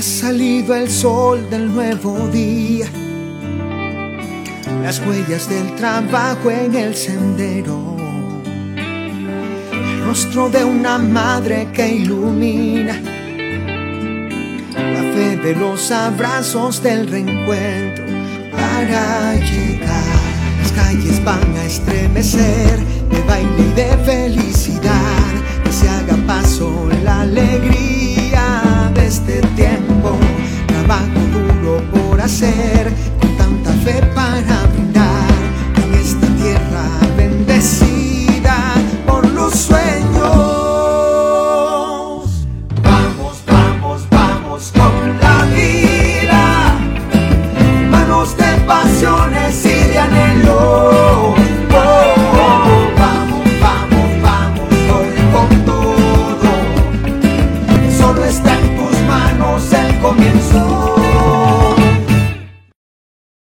ha salido el sol del nuevo día, las huellas del trabajo en el sendero, el rostro de una madre que ilumina, la fe de los abrazos del reencuentro. Para llegar. Las calles van a estremecer de baile y de felicidad, que se haga paso la alegría Manos de pasiones y de anhelos, oh, vamos, vamos, vamos, estoy con todo. Solo está en tus manos el comienzo.